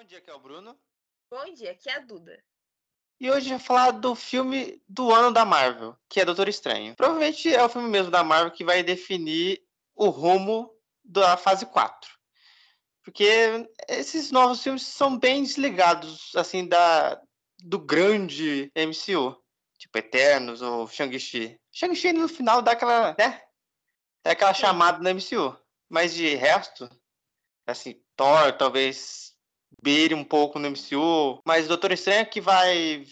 Bom dia, aqui é o Bruno. Bom dia, aqui é a Duda. E hoje gente vai falar do filme do ano da Marvel, que é Doutor Estranho. Provavelmente é o filme mesmo da Marvel que vai definir o rumo da fase 4. Porque esses novos filmes são bem desligados, assim, da, do grande MCU. Tipo Eternos ou Shang-Chi. Shang-Chi no final dá aquela, né? É aquela chamada no MCU. Mas de resto, assim, Thor talvez beire um pouco no MCU, mas Doutor Estranho é que vai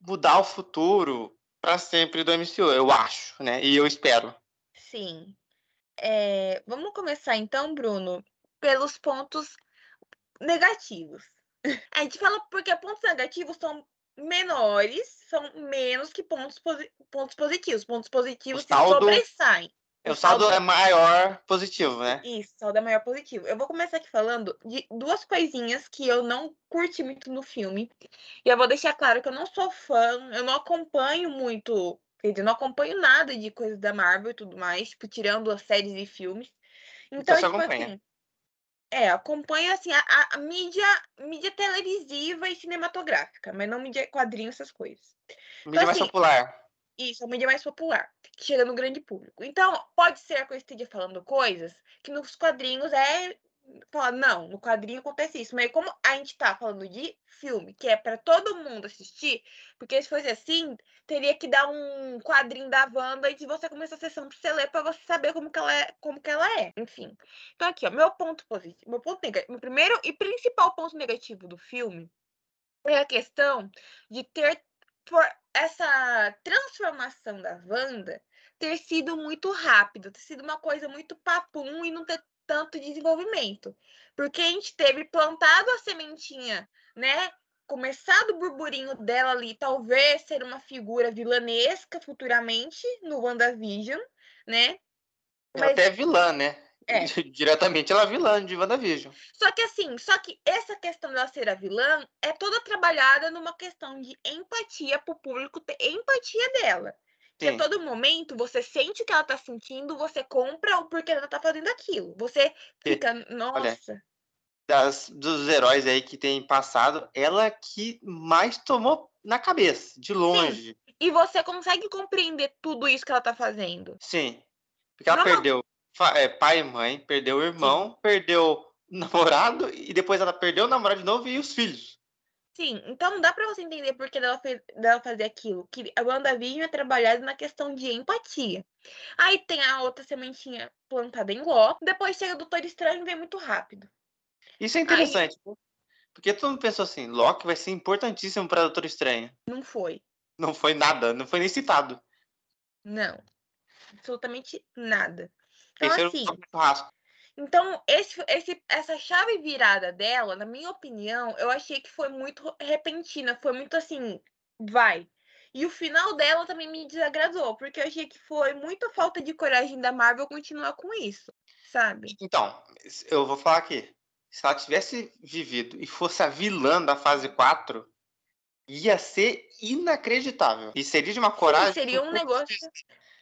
mudar o futuro para sempre do MCU, eu acho, né? E eu espero. Sim. É, vamos começar então, Bruno, pelos pontos negativos. A gente fala porque pontos negativos são menores, são menos que pontos, pontos positivos. Pontos positivos se sobressaem. O saldo, saldo é maior positivo, né? Isso, saldo é maior positivo. Eu vou começar aqui falando de duas coisinhas que eu não curti muito no filme. E eu vou deixar claro que eu não sou fã, eu não acompanho muito, quer dizer, não acompanho nada de coisas da Marvel e tudo mais, tipo, tirando as séries e filmes. Então, então tipo acompanha. assim. É, acompanha assim a, a, mídia, mídia televisiva e cinematográfica, mas não mídia quadrinhos, essas coisas. Mídia então, mais assim, popular. Isso, a mídia mais popular, chega no grande público. Então, pode ser que eu esteja falando coisas que nos quadrinhos é. Falar, não, no quadrinho acontece isso. Mas como a gente tá falando de filme, que é para todo mundo assistir, porque se fosse assim, teria que dar um quadrinho da Wanda e você começar a sessão pra você ler pra você saber como que ela é. Como que ela é. Enfim. Então, aqui, ó, meu ponto positivo. Meu ponto negativo. Meu primeiro e principal ponto negativo do filme é a questão de ter por essa transformação da Wanda ter sido muito rápida, ter sido uma coisa muito papum e não ter tanto desenvolvimento. Porque a gente teve plantado a sementinha, né? Começado o burburinho dela ali, talvez ser uma figura vilanesca futuramente no WandaVision, né? Mas... Até vilã, né? É. Diretamente ela é vilã de WandaVision. Só que assim, só que essa questão dela ser a vilã é toda trabalhada numa questão de empatia pro público ter empatia dela. Que a todo momento você sente o que ela tá sentindo, você compra o porquê ela tá fazendo aquilo. Você fica, e, nossa. Olha, das, dos heróis aí que tem passado, ela que mais tomou na cabeça, de longe. Sim. E você consegue compreender tudo isso que ela tá fazendo. Sim. Porque ela não, perdeu é, pai e mãe, perdeu o irmão, Sim. perdeu o namorado e depois ela perdeu o namorado de novo e os filhos. Sim, então não dá pra você entender por que dela, fez, dela fazer aquilo. Que a WandaVision é trabalhada na questão de empatia. Aí tem a outra sementinha plantada em Loki, depois chega o Doutor Estranho e vem muito rápido. Isso é interessante, Aí... porque todo mundo pensou assim, Loki vai ser importantíssimo pra Doutor Estranho. Não foi. Não foi nada, não foi nem citado. Não, absolutamente nada. Então, assim, então esse, esse, essa chave virada dela, na minha opinião, eu achei que foi muito repentina, foi muito assim, vai. E o final dela também me desagradou, porque eu achei que foi muita falta de coragem da Marvel continuar com isso, sabe? Então, eu vou falar aqui. Se ela tivesse vivido e fosse a vilã da fase 4, ia ser inacreditável. E seria de uma coragem. Sim, seria um negócio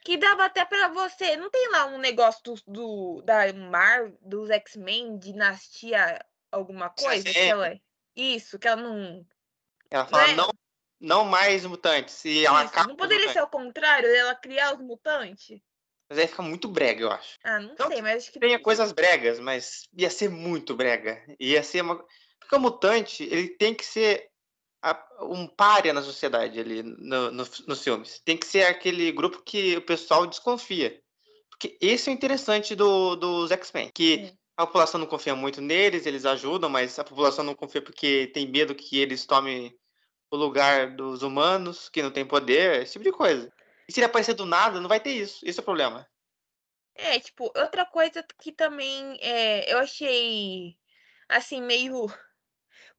que dava até para você. Não tem lá um negócio do, do da Mar, dos X-Men, dinastia alguma coisa? Que ela, isso, que ela não. Ela fala, né? não, não mais mutantes. E ela isso, não poderia ser o contrário, ela criar os mutantes? Mas aí fica muito brega, eu acho. Ah, não então, sei, mas acho que. Tenha coisas bregas, mas ia ser muito brega. Ia ser uma. Porque o mutante, ele tem que ser um párea na sociedade ali no, no, nos filmes. Tem que ser aquele grupo que o pessoal desconfia. Porque esse é o interessante do, dos X-Men. Que Sim. a população não confia muito neles, eles ajudam, mas a população não confia porque tem medo que eles tomem o lugar dos humanos, que não tem poder, esse tipo de coisa. E se ele aparecer do nada, não vai ter isso. Esse é o problema. É, tipo, outra coisa que também é, eu achei assim, meio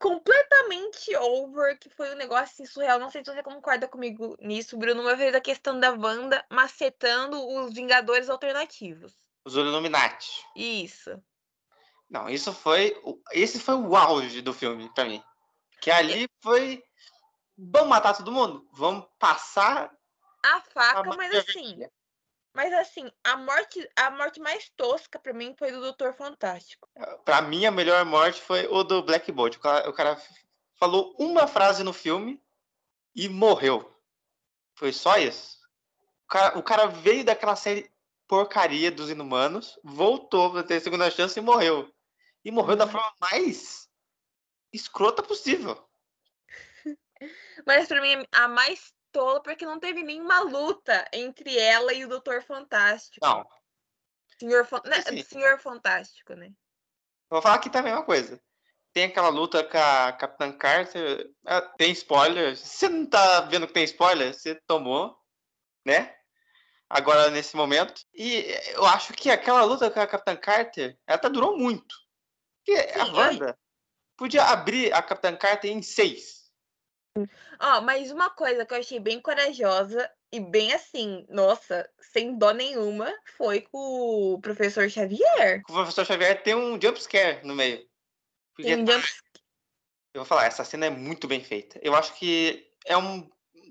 completamente over, que foi um negócio assim, surreal. Não sei se você concorda comigo nisso, Bruno, uma vez a questão da Wanda macetando os Vingadores alternativos. Os Illuminati. Isso. Não, isso foi. Esse foi o auge do filme pra mim. Que ali foi. Vamos matar todo mundo? Vamos passar. A faca, a mas assim. Mas assim, a morte, a morte mais tosca pra mim foi do Doutor Fantástico. Pra mim, a melhor morte foi o do Black Bolt. O cara, o cara falou uma frase no filme e morreu. Foi só isso. O cara, o cara veio daquela série porcaria dos Inumanos, voltou pra ter a segunda chance e morreu. E morreu da Uhum. forma mais escrota possível. Mas pra mim, a mais tola, porque não teve nenhuma luta entre ela e o Doutor Fantástico. Não, Senhor, né, Assim. Senhor Fantástico, né? vou falar aqui também uma coisa. Tem aquela luta com a Capitã Carter. ah, Tem spoiler. Você não tá vendo que tem spoiler, você tomou, né? Agora, nesse momento. E eu acho que aquela luta com a Capitã Carter, ela até durou muito. Porque a Sim, eu- Wanda podia abrir a Capitã Carter em seis. Ó, mas uma coisa que eu achei bem corajosa e bem assim, nossa, sem dó nenhuma, foi com o professor Xavier. O professor Xavier tem um jumpscare no meio. Porque, Tem um jump eu vou falar, essa cena é muito bem feita. Eu acho que é um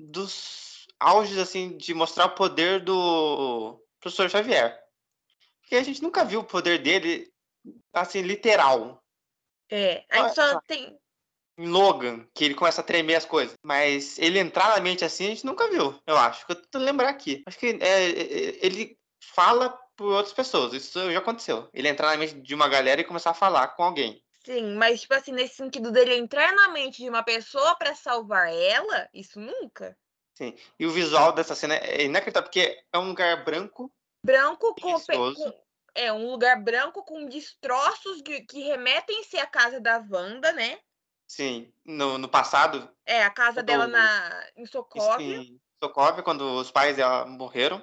dos auges, assim, de mostrar o poder do professor Xavier. Porque a gente nunca viu o poder dele, assim, literal. É, a gente Ah, só tem. Em Logan, que ele começa a tremer as coisas. Mas ele entrar na mente assim, a gente nunca viu, eu acho. Eu tô lembrar aqui. Acho que é, é, ele fala por outras pessoas. Isso já aconteceu. Ele entrar na mente de uma galera e começar a falar com alguém. Sim, mas tipo assim, nesse sentido dele entrar na mente de uma pessoa pra salvar ela, isso nunca. Sim. E o visual dessa cena é inacreditável, porque é um lugar branco. Branco com, com- É um lugar branco com destroços que, que remetem-se à casa da Wanda, né? Sim, no, no passado, É, a casa Quando- dela na, em Sokovia. em Sokovia, quando os pais dela morreram.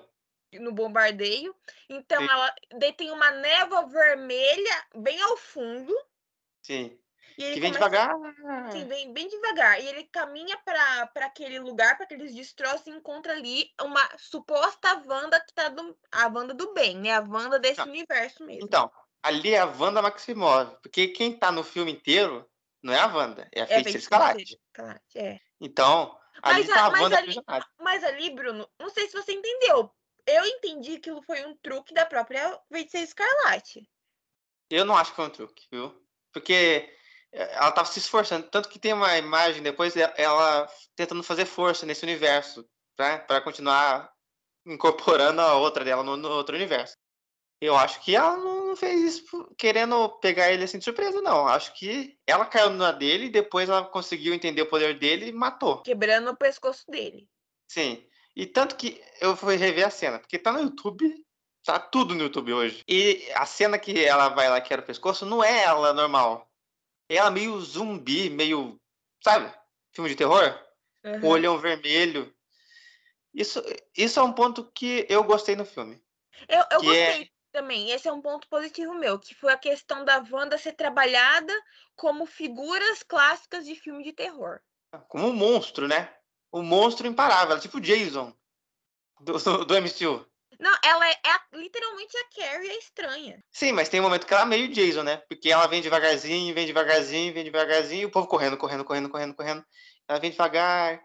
no bombardeio. Então Sim. ela daí tem uma névoa vermelha bem ao fundo. Sim. E ele Que vem começa, devagar. Sim, bem, bem devagar. E ele caminha para aquele lugar, para aqueles destroços, e encontra ali uma suposta Wanda que tá do. A Wanda do bem, né? A Wanda desse Não. universo mesmo. Então, ali é a Wanda Maximov. Porque quem tá no filme inteiro não é a Wanda, é a é Feiticeira Escarlate. É. Então, ali Mas tá a mas Wanda ali-. Mas ali, Bruno, não sei se você entendeu. Eu entendi que aquilo foi um truque da própria Feiticeira Escarlate. Eu não acho que foi um truque, viu? Porque eh, ela tava se esforçando. Tanto que tem uma imagem depois ela tentando fazer força nesse universo, né? Pra continuar incorporando a outra dela no, no outro universo. Eu acho que ela não fez isso querendo pegar ele assim de surpresa, não. Acho que ela caiu na dele e depois ela conseguiu entender o poder dele e matou. Quebrando o pescoço dele. Sim. E tanto que eu fui rever a cena, porque tá no YouTube, tá tudo no YouTube hoje. E a cena que ela vai lá quebra o pescoço não é ela normal. É ela meio zumbi, meio, sabe? Filme de terror, com Aham. o olhão vermelho. Isso, isso é um ponto que eu gostei no filme. Eu, eu é- gostei também. Esse é um ponto positivo meu, que foi a questão da Wanda ser trabalhada como figuras clássicas de filme de terror. Como um monstro, né? Um monstro imparável, tipo o Jason do, do, MCU. Não, ela é, é literalmente a Carrie, a estranha. Sim, mas tem um momento que ela é meio Jason, né? Porque ela vem devagarzinho, vem devagarzinho, vem devagarzinho, e o povo correndo, correndo, correndo, correndo, correndo. Ela vem devagar.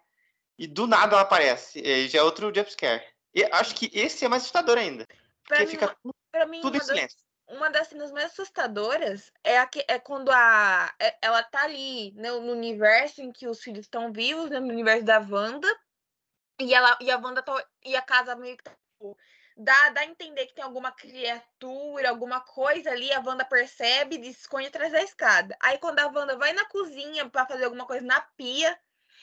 E do nada ela aparece. E já é outro jumpscare. E acho que esse é mais assustador ainda. Pra Porque mim, fica uma- pra mim tudo uma, das, uma das cenas mais assustadoras é, a que, é quando a, é- ela tá ali né, no universo em que os filhos estão vivos, né, no universo da Wanda, e, ela, e a Wanda tá, e a casa meio que tá, tipo, dá, dá a entender que tem alguma criatura, alguma coisa ali, a Wanda percebe e esconde atrás da escada. Aí quando a Wanda vai na cozinha pra fazer alguma coisa na pia,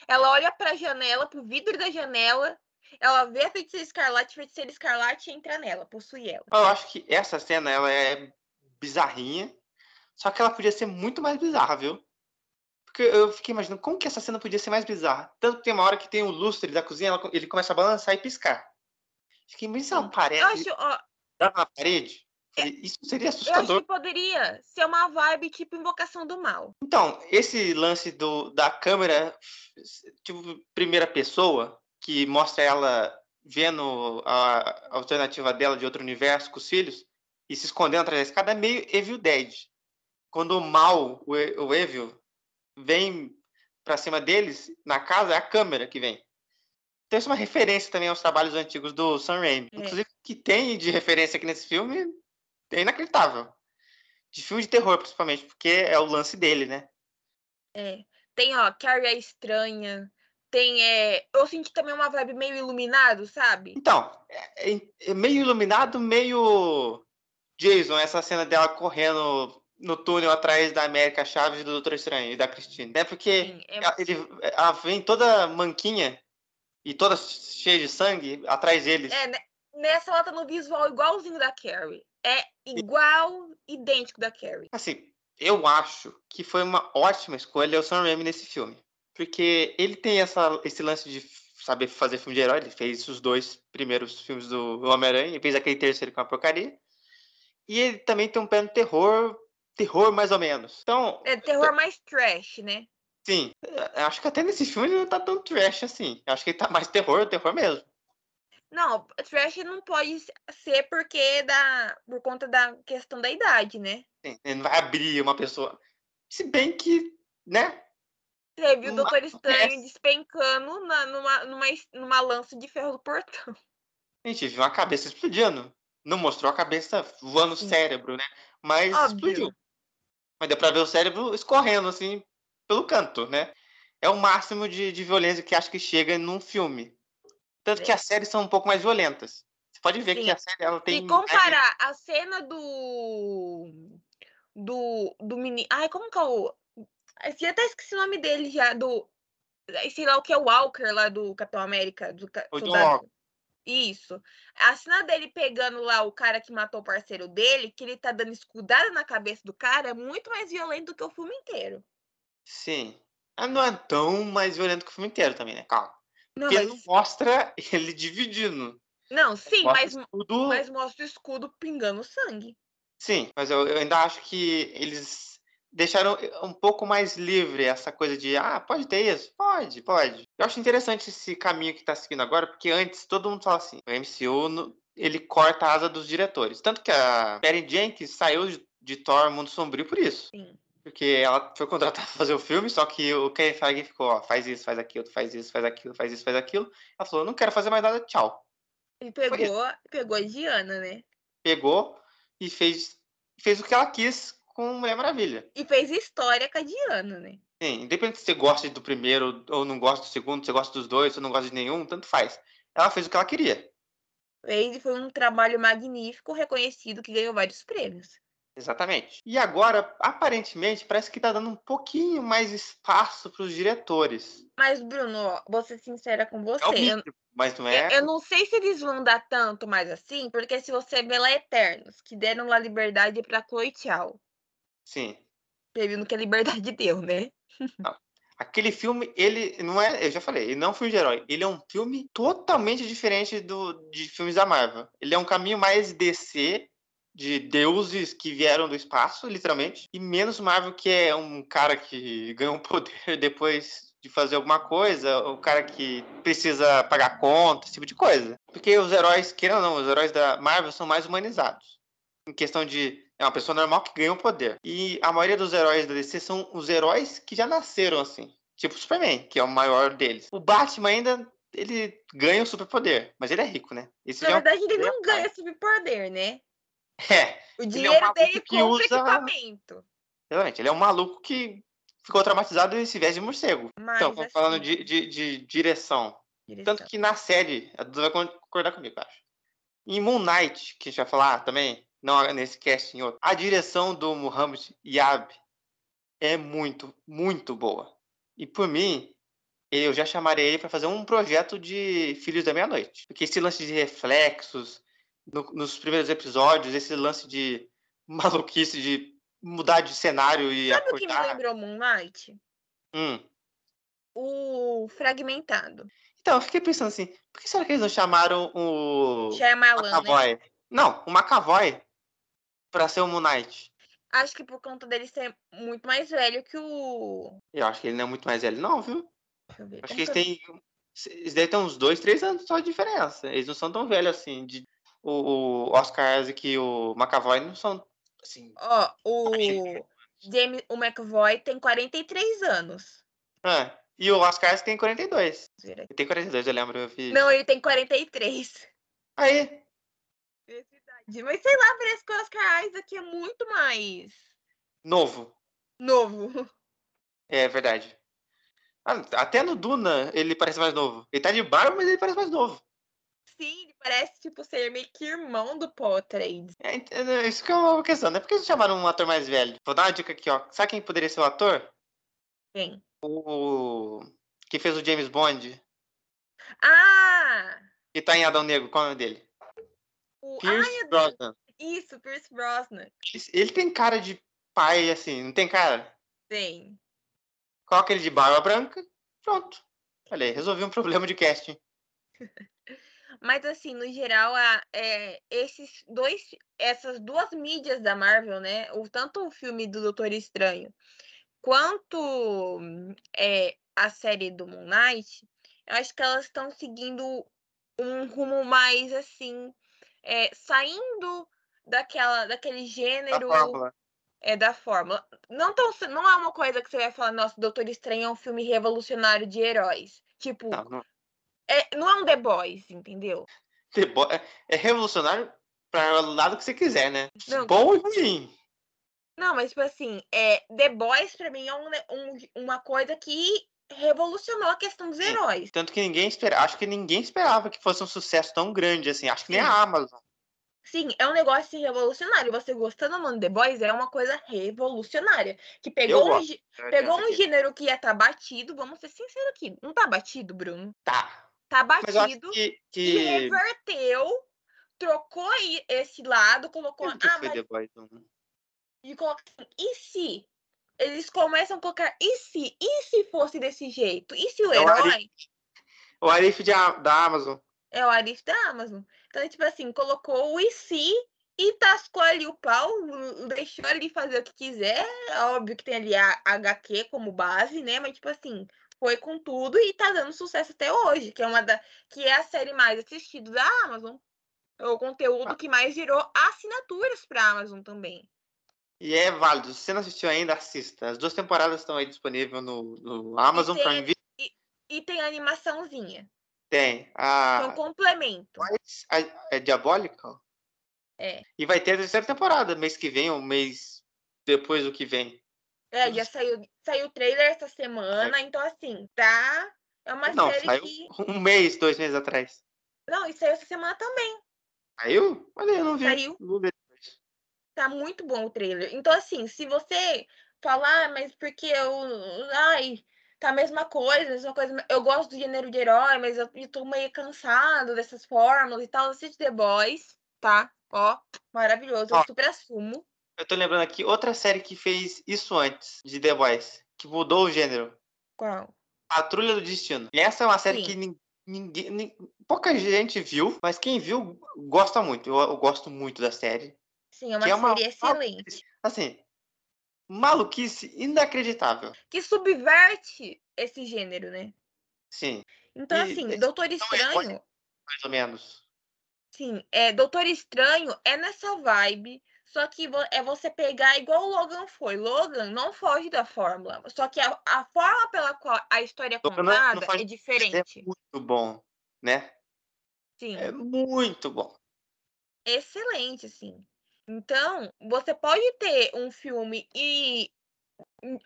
ela olha pra janela, pro vidro da janela, ela vê a feiticeira escarlate, a feiticeira escarlate entra nela, possui ela. Eu acho que essa cena ela é bizarrinha. Só que ela podia ser muito mais bizarra, viu? Porque eu fiquei imaginando como que essa cena podia ser mais bizarra. Tanto que tem uma hora que tem o lustre da cozinha, ela- ele começa a balançar e piscar. Fiquei, mas se ela Eu aparece acho, ó, na parede? Falei, Isso seria eu acho assustador. que poderia ser uma vibe tipo Invocação do Mal. Então, esse lance do, da câmera, tipo, primeira pessoa, que mostra ela vendo a alternativa dela de outro universo com os filhos e se escondendo atrás da escada, é meio Evil Dead. Quando o mal, o, o Evil, vem pra cima deles, na casa, é a câmera que vem. Então isso é uma referência também aos trabalhos antigos do Sam Raimi. É. Inclusive, o que tem de referência aqui nesse filme é inacreditável. De filme de terror, principalmente, porque é o lance dele, né? É. Tem, ó, Carrie a Estranha. Tem, é... Eu senti também uma vibe meio iluminado, sabe? Então, é, é- é meio iluminado, meio Jason, essa cena dela correndo no túnel atrás da América Chaves e do Doutor Estranho e da Christine, né? Porque Sim, é- ela, ele, ela vem toda manquinha e toda cheia de sangue atrás deles. É, né? nessa ela tá no visual igualzinho da Carrie. É igual, idêntico da Carrie. Assim, eu acho que foi uma ótima escolha o Sam Raimi nesse filme. Porque ele tem essa, esse lance de saber fazer filme de herói. Ele fez os dois primeiros filmes do Homem-Aranha e fez aquele terceiro com a porcaria. E ele também tem um pé no terror, terror mais ou menos. Então, É terror mais trash, né? sim, acho que até nesse filme ele não tá tão trash assim. Acho que ele tá mais terror, terror mesmo. Não, trash não pode ser porque da por conta da questão da idade, né? Sim, ele não vai abrir uma pessoa. Se bem que, né? Teve o Mas Doutor Estranho despencando na- numa, numa, numa lança de ferro do portão. A gente viu uma cabeça explodindo. Não mostrou a cabeça voando o cérebro, né? Mas Óbvio. explodiu. Mas deu pra ver o cérebro escorrendo, assim, pelo canto, né? É o máximo de, de violência que acho que chega num filme. Tanto que É. as séries são um pouco mais violentas. Você pode ver Sim. que a série ela tem. Se comparar a cena do. Do. Do menino. Ai, como que é o. Eu até esqueci o nome dele já. Do. Sei lá o que é o Walker lá do Capitão América. Do ca- O John soldado- Walker. Isso. A cena dele pegando lá o cara que matou o parceiro dele, que ele tá dando escudada na cabeça do cara, é muito mais violento do que o filme inteiro. Sim. Ah, não é tão mais violento que o filme inteiro também, né? Calma. Não, Porque mas. não mostra ele dividindo. Não, sim, Mostra mas, tudo. mas mostra o escudo pingando sangue. Sim, mas eu, eu ainda acho que eles deixaram um pouco mais livre essa coisa de, ah, pode ter isso? Pode, pode. Eu acho interessante esse caminho que tá seguindo agora, porque antes todo mundo fala assim, o MCU, no- ele corta a asa dos diretores. Tanto que a Perry Jenkins saiu de, de Thor Mundo Sombrio por isso. Sim. Porque ela foi contratada pra fazer o filme, só que o Kevin Feige ficou, ó, faz isso, faz aquilo, faz isso, faz aquilo, faz isso, faz aquilo. Ela falou, não quero fazer mais nada, tchau. Ele pegou, pegou a Diana, né? Pegou e fez, fez o que ela quis com Mulher Maravilha. E fez história com a Diana, né? Sim, independente se você gosta do primeiro ou não gosta do segundo, se você gosta dos dois ou não gosta de nenhum, tanto faz. Ela fez o que ela queria. Fez e foi um trabalho magnífico, reconhecido, que ganhou vários prêmios. Exatamente. E agora, aparentemente, parece que tá dando um pouquinho mais espaço para os diretores. Mas, Bruno, vou ser sincera com você. É o eu, mínimo, mas não é. eu- eu não sei se eles vão dar tanto mais assim, porque se você vê lá Eternos, que deram lá liberdade pra Chloe Tchau. Sim. No que a liberdade deu, né? Aquele filme, ele não é. Eu já falei, ele não é um filme de herói. Ele é um filme totalmente diferente do, de filmes da Marvel. Ele é um caminho mais DC, de deuses que vieram do espaço, literalmente, e menos Marvel, que é um cara que ganha um poder depois de fazer alguma coisa, o cara que precisa pagar conta, esse tipo de coisa. Porque os heróis, querendo ou não, os heróis da Marvel são mais humanizados. Em questão de. É uma pessoa normal que ganha um poder. E a maioria dos heróis da DC são os heróis que já nasceram assim. Tipo o Superman, que é o maior deles. O Batman ainda. Ele ganha o superpoder, mas ele é rico, né? Esse Na já é um verdade, ele não ganha superpoder, né? É, O é um dinheiro maluco dele que compra usa- equipamento. exatamente. Ele é um maluco que ficou traumatizado e se veste de morcego. Mas, então, vamos falando assim, de, de, de direção. direção. Tanto que na série, a Duda vai concordar comigo, eu acho. Em Moon Knight, que a gente vai falar também, não nesse cast, em outro, a direção do Muhammad Yab é muito, muito boa. E por mim, eu já chamaria ele para fazer um projeto de Filhos da Meia-Noite. Porque esse lance de reflexos, no- nos primeiros episódios, esse lance de maluquice de mudar de cenário e Sabe o que me acordar. lembrou Moon Knight? Hum. O Fragmentado. Então, eu fiquei pensando assim, por que será que eles não chamaram o Shyamalan, né? McAvoy? Não, o McAvoy pra ser o Moon Knight. Acho que por conta dele ser muito mais velho que o. Eu acho que ele não é muito mais velho, não, viu? Acho como que eles têm. Eles devem ter uns dois, três anos só de diferença. Eles não são tão velhos assim. De, o, o Oscar Isaac e o McAvoy não são assim. Ó, o Imagina. James, o McAvoy tem 43 anos. É, E o Oscar tem 42. Vira. Ele tem 42, eu lembro. Eu vi. Não, ele tem 43. Aí, verdade. Mas sei lá, parece que o Oscar Isaac é muito mais novo. novo. É verdade. Ah, até no Duna ele parece mais novo. Ele tá de barba, mas ele parece mais novo. Sim, ele parece, tipo, ser meio que irmão do Paul Atreides. É, é, isso que é uma questão, né? Por que eles chamaram um ator mais velho? Vou dar uma dica aqui, ó. Sabe quem poderia ser o ator? Quem? O. Que fez o James Bond. Ah! Que tá em Adão Negro. Qual é o nome dele? O... Ai, Pierce Deus. Brosnan. Isso, Pierce Brosnan. Ele tem cara de pai, assim, não tem cara? Tem. Coloca ele de barba branca, pronto. Olha aí, resolvi um problema de casting. Mas assim, no geral, a, é, esses dois, essas duas mídias da Marvel, né? O, tanto o filme do Doutor Estranho quanto é, a série do Moon Knight, eu acho que elas estão seguindo um rumo mais assim, é, saindo daquela, daquele gênero fórmula. é, da fórmula. Não, tão, não é uma coisa que você vai falar, nossa, Doutor Estranho é um filme revolucionário de heróis. Tipo, Não, não. é, não é um The Boys, entendeu? The Bo- É é revolucionário para o lado que você quiser, né? Não. Bom e ruim. Não, mas tipo assim, é, The Boys pra mim é um um- uma coisa que revolucionou a questão dos heróis. Tanto que ninguém esperava. Acho que ninguém esperava que fosse um sucesso tão grande assim. Acho que nem Sim. a Amazon. Sim, é um negócio revolucionário. Você gostando de The Boys é uma coisa revolucionária. Que pegou, um, pegou um gênero que ia estar batido, vamos ser sinceros aqui. Não tá batido, Bruno? Tá. Tá batido que. e que... reverteu, trocou esse lado, colocou. Ah, mas The Boys. e coloca assim, e se? Eles começam a colocar, e se? E se fosse desse jeito? E se o É o Arif. herói O Arif de da Amazon. é o Arif da Amazon? Então, tipo assim, colocou o e se e tascou ali o pau, l- deixou ali fazer o que quiser. Óbvio que tem ali a HQ como base, né? Mas, tipo assim, foi com tudo e tá dando sucesso até hoje, que é uma da, que é a série mais assistida da Amazon. É o conteúdo que mais gerou assinaturas pra Amazon também. E é válido. Se você não assistiu ainda, assista. As duas temporadas estão aí disponíveis no, no Amazon tem- Prime Video. E tem a animaçãozinha, Tem. é um A, complemento. a, é Diabolical. É. E vai ter a terceira temporada mês que vem, ou mês depois do que vem. É, já saiu, saiu o trailer essa semana, então assim, tá. É uma Não, série saiu que. um mês, dois meses atrás. Não, e saiu essa semana também. Saiu? Olha, eu não vi. Saiu. Tá muito bom o trailer. Então, assim, se você falar, "Ah, mas porque eu. Ai, tá a mesma coisa, a mesma coisa. Eu gosto do gênero de herói, mas eu, eu tô meio cansado dessas fórmulas e tal. Assiste The Boys, tá? Ó, maravilhoso. Eu Ó. super assumo. Eu tô lembrando aqui outra série que fez isso antes, de The Boys, que mudou o gênero. Qual? Patrulha do Destino. E essa é uma série Sim. que nin- ninguém, nin- pouca gente viu, mas quem viu gosta muito. Eu, eu gosto muito da série. Sim, é uma Que é uma- série excelente. Assim, maluquice inacreditável. Que subverte esse gênero, né? Sim, Então, E- assim, Doutor é Estranho. mais ou menos. Sim, é, Doutor Estranho é nessa vibe, só que é você pegar igual o Logan foi. Logan não foge da fórmula, só que a, a forma pela qual a história é Logan não- não contada é É diferente. muito bom, né? Sim, É muito bom. excelente, assim. Então, você pode ter um filme e um,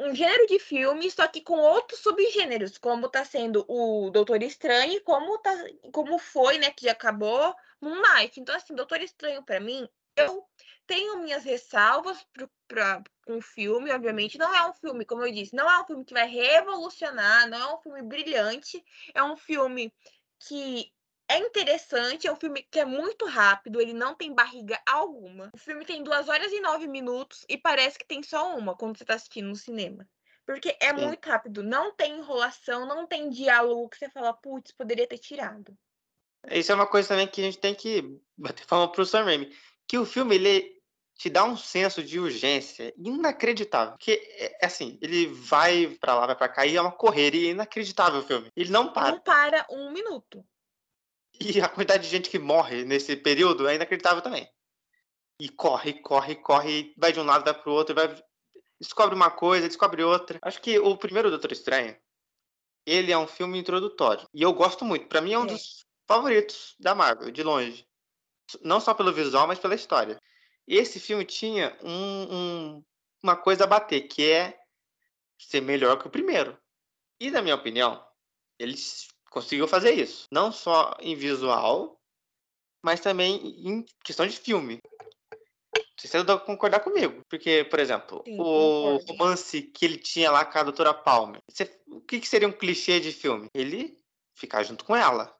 um gênero de filme, só que com outros subgêneros, como tá sendo o Doutor Estranho, como, tá, como foi, né, que acabou Moon Knight. Então, assim, Doutor Estranho, pra mim, eu tenho minhas ressalvas com o filme, obviamente. Não é um filme, como eu disse, não é um filme que vai revolucionar, não é um filme brilhante, é um filme que é interessante, é um filme que é muito rápido, ele não tem barriga alguma. O filme tem duas horas e nove minutos e parece que tem só uma quando você tá assistindo no cinema. Porque é Sim. muito rápido, não tem enrolação, não tem diálogo que você fala, putz, poderia ter tirado. Isso é uma coisa também que a gente tem que bater palma pro Sam Raimi. Que o filme, ele te dá um senso de urgência inacreditável. Porque, é, assim, ele vai pra lá, vai pra cá, e é uma correria inacreditável o filme. Ele não para. Não para um minuto. E a quantidade de gente que morre nesse período é inacreditável também. E corre, corre, corre, vai de um lado, vai pro outro, vai... descobre uma coisa, descobre outra. Acho que o primeiro Doutor Estranho, ele é um filme introdutório. E eu gosto muito. Para mim é um É. dos favoritos da Marvel, de longe. Não só pelo visual, mas pela história. Esse filme tinha um- um- uma coisa a bater, que é ser melhor que o primeiro. E, na minha opinião, eles conseguiu fazer isso. Não só em visual, mas também em questão de filme. Não sei se você vai concordar comigo. Porque, por exemplo, Sim, o concordo. romance que ele tinha lá com a doutora Palmer. Você- o que, que seria um clichê de filme? Ele ficar junto com ela.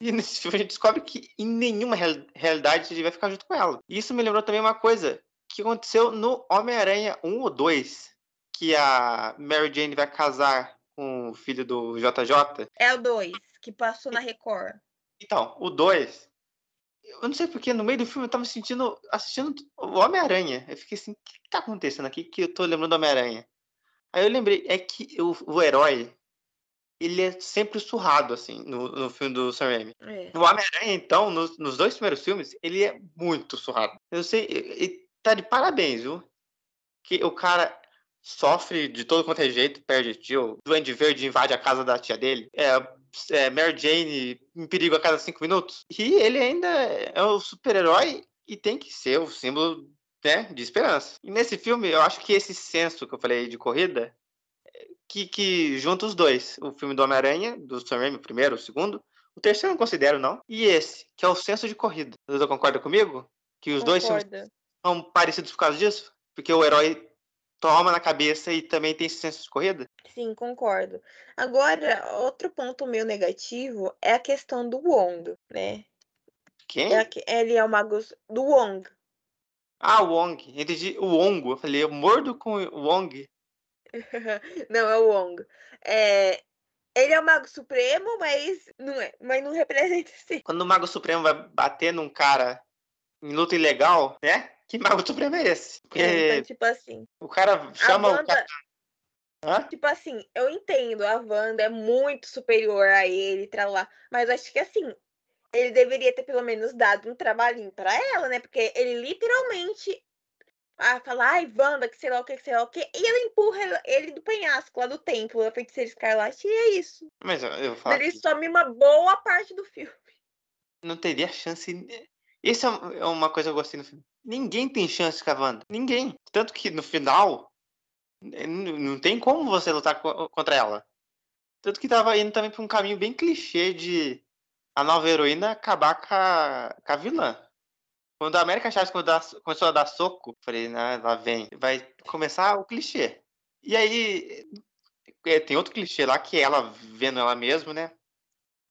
E nesse filme a gente descobre que em nenhuma real- realidade ele vai ficar junto com ela. E isso me lembrou também uma coisa que aconteceu no Homem-Aranha 1 ou 2. Que a Mary Jane vai casar com o filho do JJ. É o 2, que passou na Record. Então, o 2. Eu não sei porque no meio do filme eu tava sentindo. assistindo o Homem-Aranha. Eu fiquei assim, o que, que tá acontecendo aqui que eu tô lembrando do Homem-Aranha? Aí eu lembrei, é que o, o herói, ele é sempre surrado, assim, no, no filme do Sam Raimi. É. No Homem-Aranha, então, nos, nos dois primeiros filmes, ele é muito surrado. Eu sei, e- e tá de parabéns, viu? Que o cara sofre de todo quanto é jeito, perde tio. Duende Verde invade a casa da tia dele. É, é, Mary Jane em perigo a cada cinco minutos. E ele ainda é o super-herói e tem que ser o símbolo né, de esperança. E nesse filme, eu acho que esse senso que eu falei de corrida, que, que junta os dois. O filme do Homem-Aranha, do Sam Raimi, o primeiro, o segundo. O terceiro eu não considero, não. E esse, que é o senso de corrida. Você concorda comigo? Que os dois filmes Concordo. são parecidos por causa disso? Porque o herói toma na cabeça e também tem esse senso de corrida? Sim, concordo. Agora, outro ponto meu negativo é a questão do Wong, né? Quem? É ele é o mago do Wong. Ah, o Wong. Entendi o Ongo. Eu falei, eu mordo com o Wong. Não, é o Wong. É, ele é o mago supremo, mas não, é, mas não representa assim. Quando o Mago Supremo vai bater num cara em luta ilegal, né? Que Mago Supremo é esse? Porque Então, tipo assim, o cara chama o Wanda- cara. Hã? tipo assim, eu entendo, a Wanda é muito superior a ele, lá, mas acho que assim, ele deveria ter pelo menos dado um trabalhinho pra ela, né? Porque ele literalmente ah, fala, ai, Wanda, que sei lá o que, que sei lá o que, e ela empurra ele do penhasco lá do templo, da feiticeira escarlate, e é isso. Mas eu, falar Ele que some uma boa parte do filme. não teria chance. Isso é é uma coisa que eu gostei no filme. Ninguém tem chance Wanda. Ninguém. Tanto que no final, n- não tem como você lutar co- contra ela. Tanto que tava indo também pra um caminho bem clichê de a nova heroína acabar com a, com a vilã. Quando a América Chaves começou a dar soco, falei, ah, lá vem. Vai começar o clichê. E aí, é, tem outro clichê lá que é ela vendo ela mesma, né?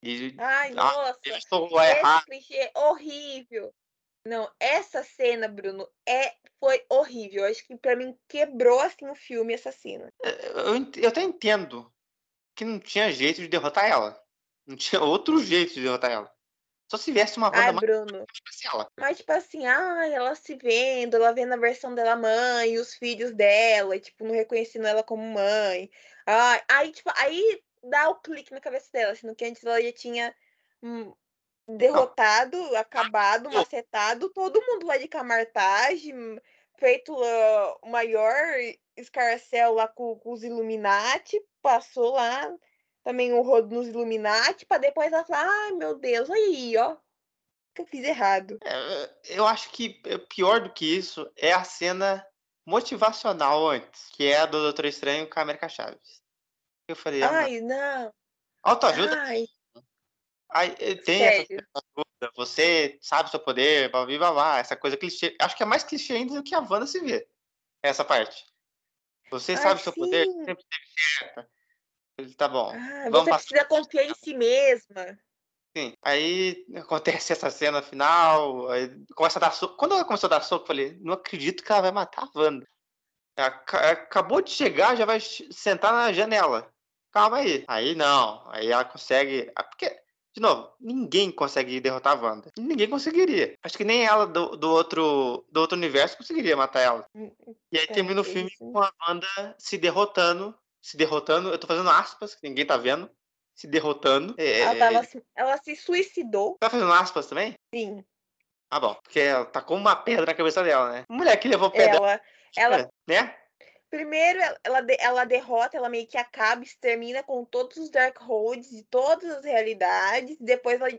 E Ai, Ah, nossa. estou Esse errado. clichê é horrível. Não, essa cena, Bruno, é foi horrível. Eu Acho que pra mim quebrou assim o filme essa cena. Eu, ent- eu até entendo que não tinha jeito de derrotar ela. Não tinha outro jeito de derrotar ela. Só se viesse uma Ai, Wanda mais Bruno. pra ela. Mas tipo assim, ai, ela se vendo, ela vendo a versão dela mãe, os filhos dela, e, tipo, não reconhecendo ela como mãe. Ai, aí, tipo, aí dá o clique na cabeça dela, sendo que antes ela já tinha derrotado, acabado, macetado todo mundo lá de Camartage, hum, feito ah, o maior escarcel lá com, com os Illuminati, passou lá também o rodo nos Illuminati, pra depois ela falar, ai meu Deus, aí, ó, que eu fiz errado. É, Eu acho que é pior do que isso é a cena motivacional antes, que é a do Doutor Estranho com a América Chaves. Eu falei, ah. Ai, não. autoajuda, Ai, ai, eh, tem essa sério. coisa, você sabe seu poder, blá, blá, blá, blá, essa coisa clichê. Acho que é mais clichê ainda do que a Wanda se vê, essa parte. Você Ai, sabe seu poder, sim. sempre esteve certa. Ele tá bom. Ah, Vamos você precisa confiar em si mesma. Sim. Aí acontece essa cena final, aí começa a dar soco. Quando ela começou a dar soco, eu falei, não acredito que ela vai matar a Wanda. Ela aca- acabou de chegar, já vai sentar na janela. Calma aí. Aí não. Aí ela consegue. ah, Porque, de novo, ninguém consegue derrotar a Wanda. Ninguém conseguiria. Acho que nem ela do, do outro, do outro universo conseguiria matar ela. E aí É, termina o é filme com a Wanda se derrotando. Se derrotando. Eu tô fazendo aspas, que ninguém tá vendo. Se derrotando. É, Ela, tava se- ela se suicidou, Tá fazendo aspas também? sim. Ah, bom. Porque ela tá com uma pedra na cabeça dela, né? Mulher que levou pedra, Ela, ela, né? Primeiro, ela- ela, de- ela derrota, ela meio que acaba, extermina com todos os Darkholds de todas as realidades. Depois ela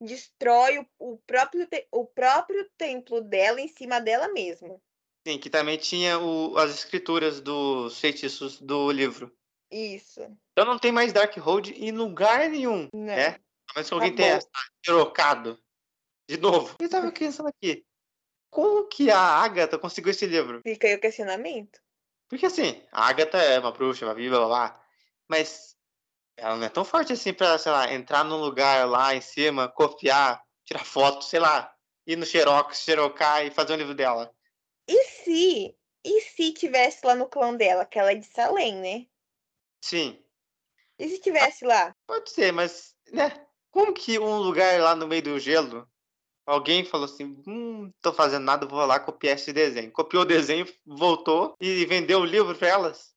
destrói o, o próprio, o próprio templo dela em cima dela mesma. Sim, que também tinha o- as escrituras dos feitiços do livro. Isso. Então não tem mais Darkhold em lugar nenhum, Não. né? Mas se alguém tenha Acabou. trocado de novo. Eu tava pensando aqui, como que a Agatha conseguiu esse livro? Fica aí o questionamento. Porque assim, a Agatha é uma bruxa, uma viva, blá, blá, mas ela não é tão forte assim pra, sei lá, entrar num lugar lá em cima, copiar, tirar foto, sei lá, ir no Xerox, xerocar e fazer um livro dela. E se? E se tivesse lá no clã dela, que ela é de Salem, né? Sim, E se tivesse lá? pode ser, mas, né? Como que um lugar lá no meio do gelo, alguém falou assim, hum, tô fazendo nada, vou lá copiar esse desenho. Copiou o desenho, voltou e vendeu o livro pra elas.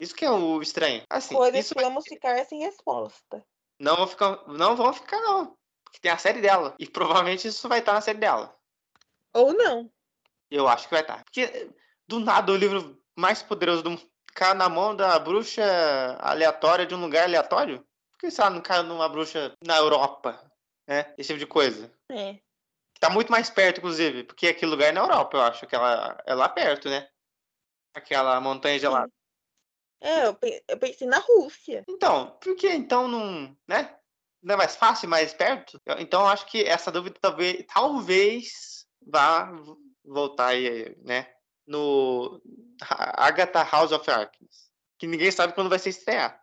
Isso que é o estranho. Assim, Coisas isso que vamos ficar sem resposta. não vão ficar, não vão ficar não, porque tem a série dela e provavelmente isso vai estar na série dela. Ou não. Eu acho que vai estar. Porque do nada o livro mais poderoso do mundo cai na mão da bruxa aleatória de um lugar aleatório? Por que, sei lá, não caiu numa bruxa na Europa? Né? Esse tipo de coisa. É. Tá muito mais perto, inclusive, porque aquele lugar é na Europa, eu acho que ela é lá perto, né? Aquela montanha gelada. É, eu, pe- eu pensei na Rússia. Então, por que então não, né? Não é mais fácil, mais perto? Então, eu acho que essa dúvida talvez, talvez vá voltar aí, né? No Ha- Agatha House of Darkness. Que ninguém sabe quando vai ser estrear.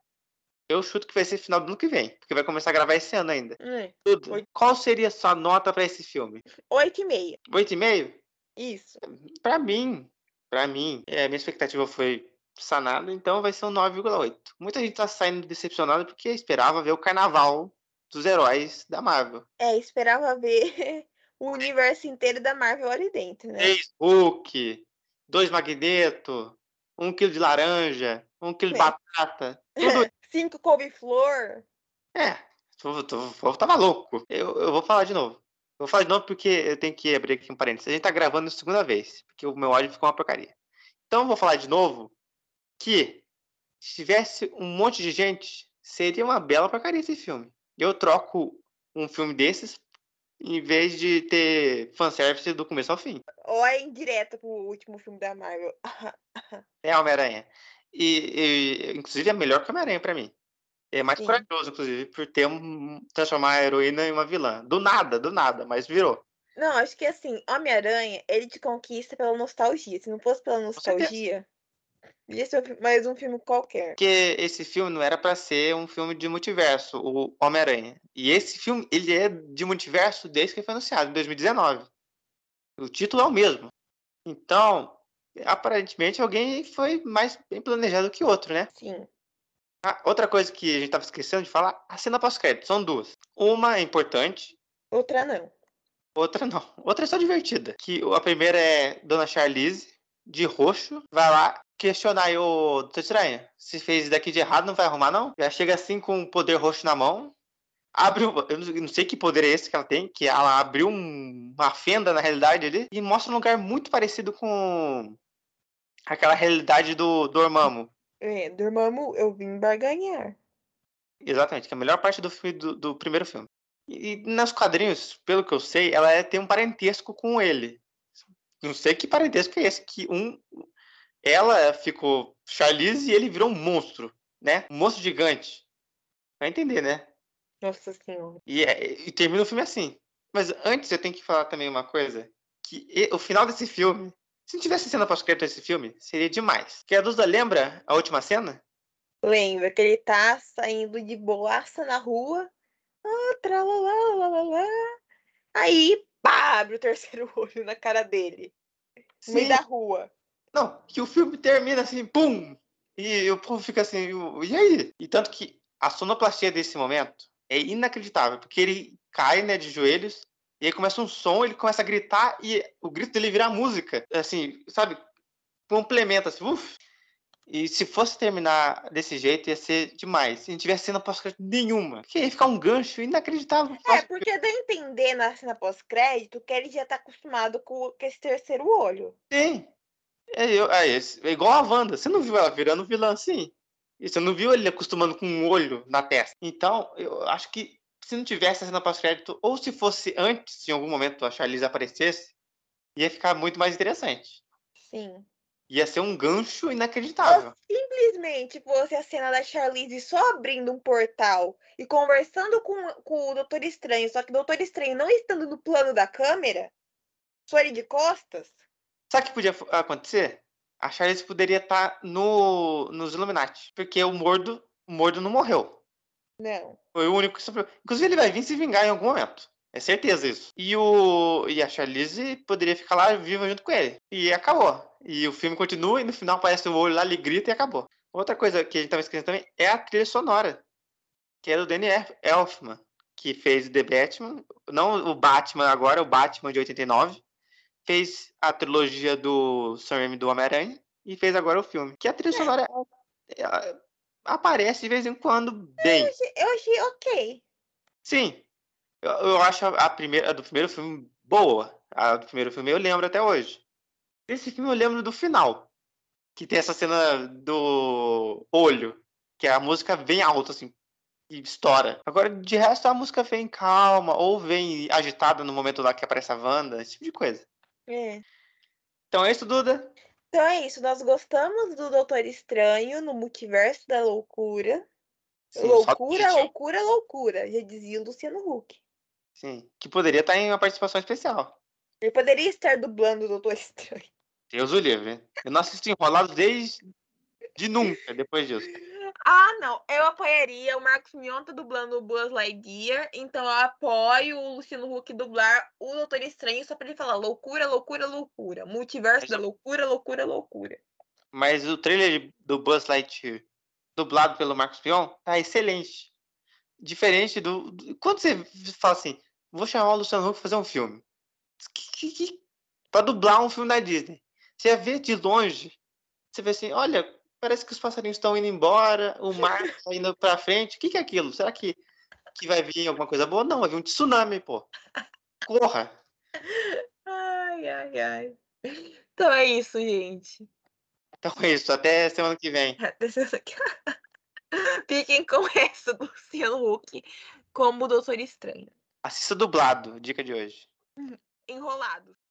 Eu chuto que vai ser final do ano que vem, porque vai começar a gravar esse ano ainda. É. Tudo. Oito. Qual seria a sua nota pra esse filme? Oito e meia. 8,5? Isso. Pra mim, pra mim, é, minha expectativa foi sanada, então vai ser um 9,8. Muita gente tá saindo decepcionada porque esperava ver o carnaval dos heróis da Marvel. É, esperava ver o universo inteiro da Marvel ali dentro, né? Três Hulk, dois Magneto, um quilo de laranja, um quilo de É. batata, tudo. Cinco couve-flor. É, o povo tava louco. Eu, eu vou falar de novo. Eu vou falar de novo porque eu tenho que abrir aqui um parênteses. A gente tá gravando a segunda vez, porque o meu áudio ficou uma porcaria. Então eu vou falar de novo que se tivesse um monte de gente, seria uma bela porcaria esse filme. Eu troco um filme desses em vez de ter fanservice do começo ao fim. Ou é indireta pro último filme da Marvel. É Homem-Aranha. E, e, inclusive, é melhor que Homem-Aranha pra mim. É mais Sim. corajoso, inclusive, por ter um, transformar a heroína em uma vilã. Do nada, do nada, mas virou. Não, acho que assim, Homem-Aranha, ele te conquista pela nostalgia. Se não fosse pela nostalgia, ia ser mais um filme qualquer. Porque esse filme não era pra ser um filme de multiverso, o Homem-Aranha. E esse filme, ele é de multiverso desde que foi anunciado, em 2019. O título é o mesmo. Então, aparentemente, alguém foi mais bem planejado que outro, né? Sim. Ah, outra coisa que a gente tava esquecendo de falar, a cena pós-crédito, são duas. Uma é importante, Outra não. outra não. Outra é só divertida. Que a primeira é Dona Charlize, de roxo, vai lá questionar o Doutor Estranho. Se fez isso daqui de errado, não vai arrumar, não? Já chega assim com o poder roxo na mão. Abre, o- não- eu não sei que poder é esse que ela tem, que ela abriu um- uma fenda na realidade ali e mostra um lugar muito parecido com aquela realidade do Dormammu. É, Dormammu, eu vim barganhar. Exatamente, que é a melhor parte do, filme, do, do primeiro filme. E, e nos quadrinhos, pelo que eu sei, ela é- tem um parentesco com ele. Não sei que parentesco é esse, que um. Ela ficou Charlize e ele virou um monstro, né? Um monstro gigante. Vai entender, né? Nossa senhora. E, é- e termina o filme assim. Mas antes eu tenho que falar também uma coisa. Que o final desse filme, se tivesse cena pós-crédito desse filme, seria demais. Que a Duda lembra a última cena? Lembra que ele tá saindo de boaça na rua. Ah, tralalá, lalala. Aí, pá, abre o terceiro olho na cara dele. No meio Sim. da rua. Não, que o filme termina assim, pum! E o povo fica assim, e aí? E tanto que a sonoplastia desse momento é inacreditável, porque ele cai, né, de joelhos, e aí começa um som, ele começa a gritar, e o grito dele vira música, assim, sabe? Complementa, assim, uff! E se fosse terminar desse jeito, ia ser demais. Se não tivesse cena pós-crédito nenhuma. Porque ia ficar um gancho inacreditável. É, porque dá a entender na cena pós-crédito que ele já tá acostumado com, com esse terceiro olho. Sim. É, eu, é, é igual a Wanda. Você não viu ela virando vilã assim? E você não viu ele acostumando com um olho na testa. Então, eu acho que se não tivesse a cena pós-crédito, ou se fosse antes, em algum momento a Charlize aparecesse, ia ficar muito mais interessante. Sim. Ia ser um gancho inacreditável. Ou simplesmente fosse a cena da Charlize só abrindo um portal e conversando com, com o Doutor Estranho, só que o Doutor Estranho não estando no plano da câmera, só ele de costas. Sabe o que podia acontecer? A Charlize poderia estar tá no, nos Illuminati, porque o Mordo, o Mordo não morreu. Não. Foi o único que sofreu. Inclusive, ele vai vir se vingar em algum momento. É certeza isso. E, o, e a Charlize poderia ficar lá viva junto com ele. E acabou. E o filme continua e no final aparece o olho lá, ele grita e acabou. Outra coisa que a gente tava esquecendo também é a trilha sonora. Que é do Danny Elfman, que fez The Batman. Não o Batman agora, o Batman de 89 fez a trilogia do Sam Raimi do Homem-Aranha e fez agora o filme. Que a trilha sonora é, aparece de vez em quando bem. Eu achei, eu achei ok. Sim. Eu, eu acho a, primeira, a do primeiro filme boa. A do primeiro filme eu lembro até hoje. Esse filme eu lembro do final. Que tem essa cena do olho. Que a música vem alta, assim. E estoura. Agora, de resto, a música vem calma. Ou vem agitada no momento lá que aparece a Wanda. Esse tipo de coisa. É. Então é isso, Duda. Então é isso. Nós gostamos do Doutor Estranho no Multiverso da Loucura. Sim, loucura, loucura, loucura. Já dizia o Luciano Huck. Sim, que poderia estar em uma participação especial. Ele poderia estar dublando o Doutor Estranho. Deus o livre. Eu não assisti Enrolados desde de nunca, depois disso. Ah, não. Eu apoiaria o Marcos Mion tá dublando o Buzz Lightyear, então eu apoio o Luciano Huck dublar o Doutor Estranho só pra ele falar loucura, loucura, loucura. Multiverso da loucura, loucura, loucura. Mas o trailer do Buzz Lightyear, dublado pelo Marcos Mion, tá excelente. Diferente do, do... Quando você fala assim, vou chamar o Luciano Huck pra fazer um filme. Que, que, que... Pra dublar um filme da Disney. Você vê de longe, você vê assim, olha, parece que os passarinhos estão indo embora, o mar está indo para frente. O que, que é aquilo? Será que, que vai vir alguma coisa boa? Não, vai vir um tsunami, pô. Corra! Ai, ai, ai. Então é isso, gente. Então é isso, até semana que vem. Até semana que Fiquem com essa do Luciano Huck como o Doutor Estranho. Assista dublado, dica de hoje. Enrolados.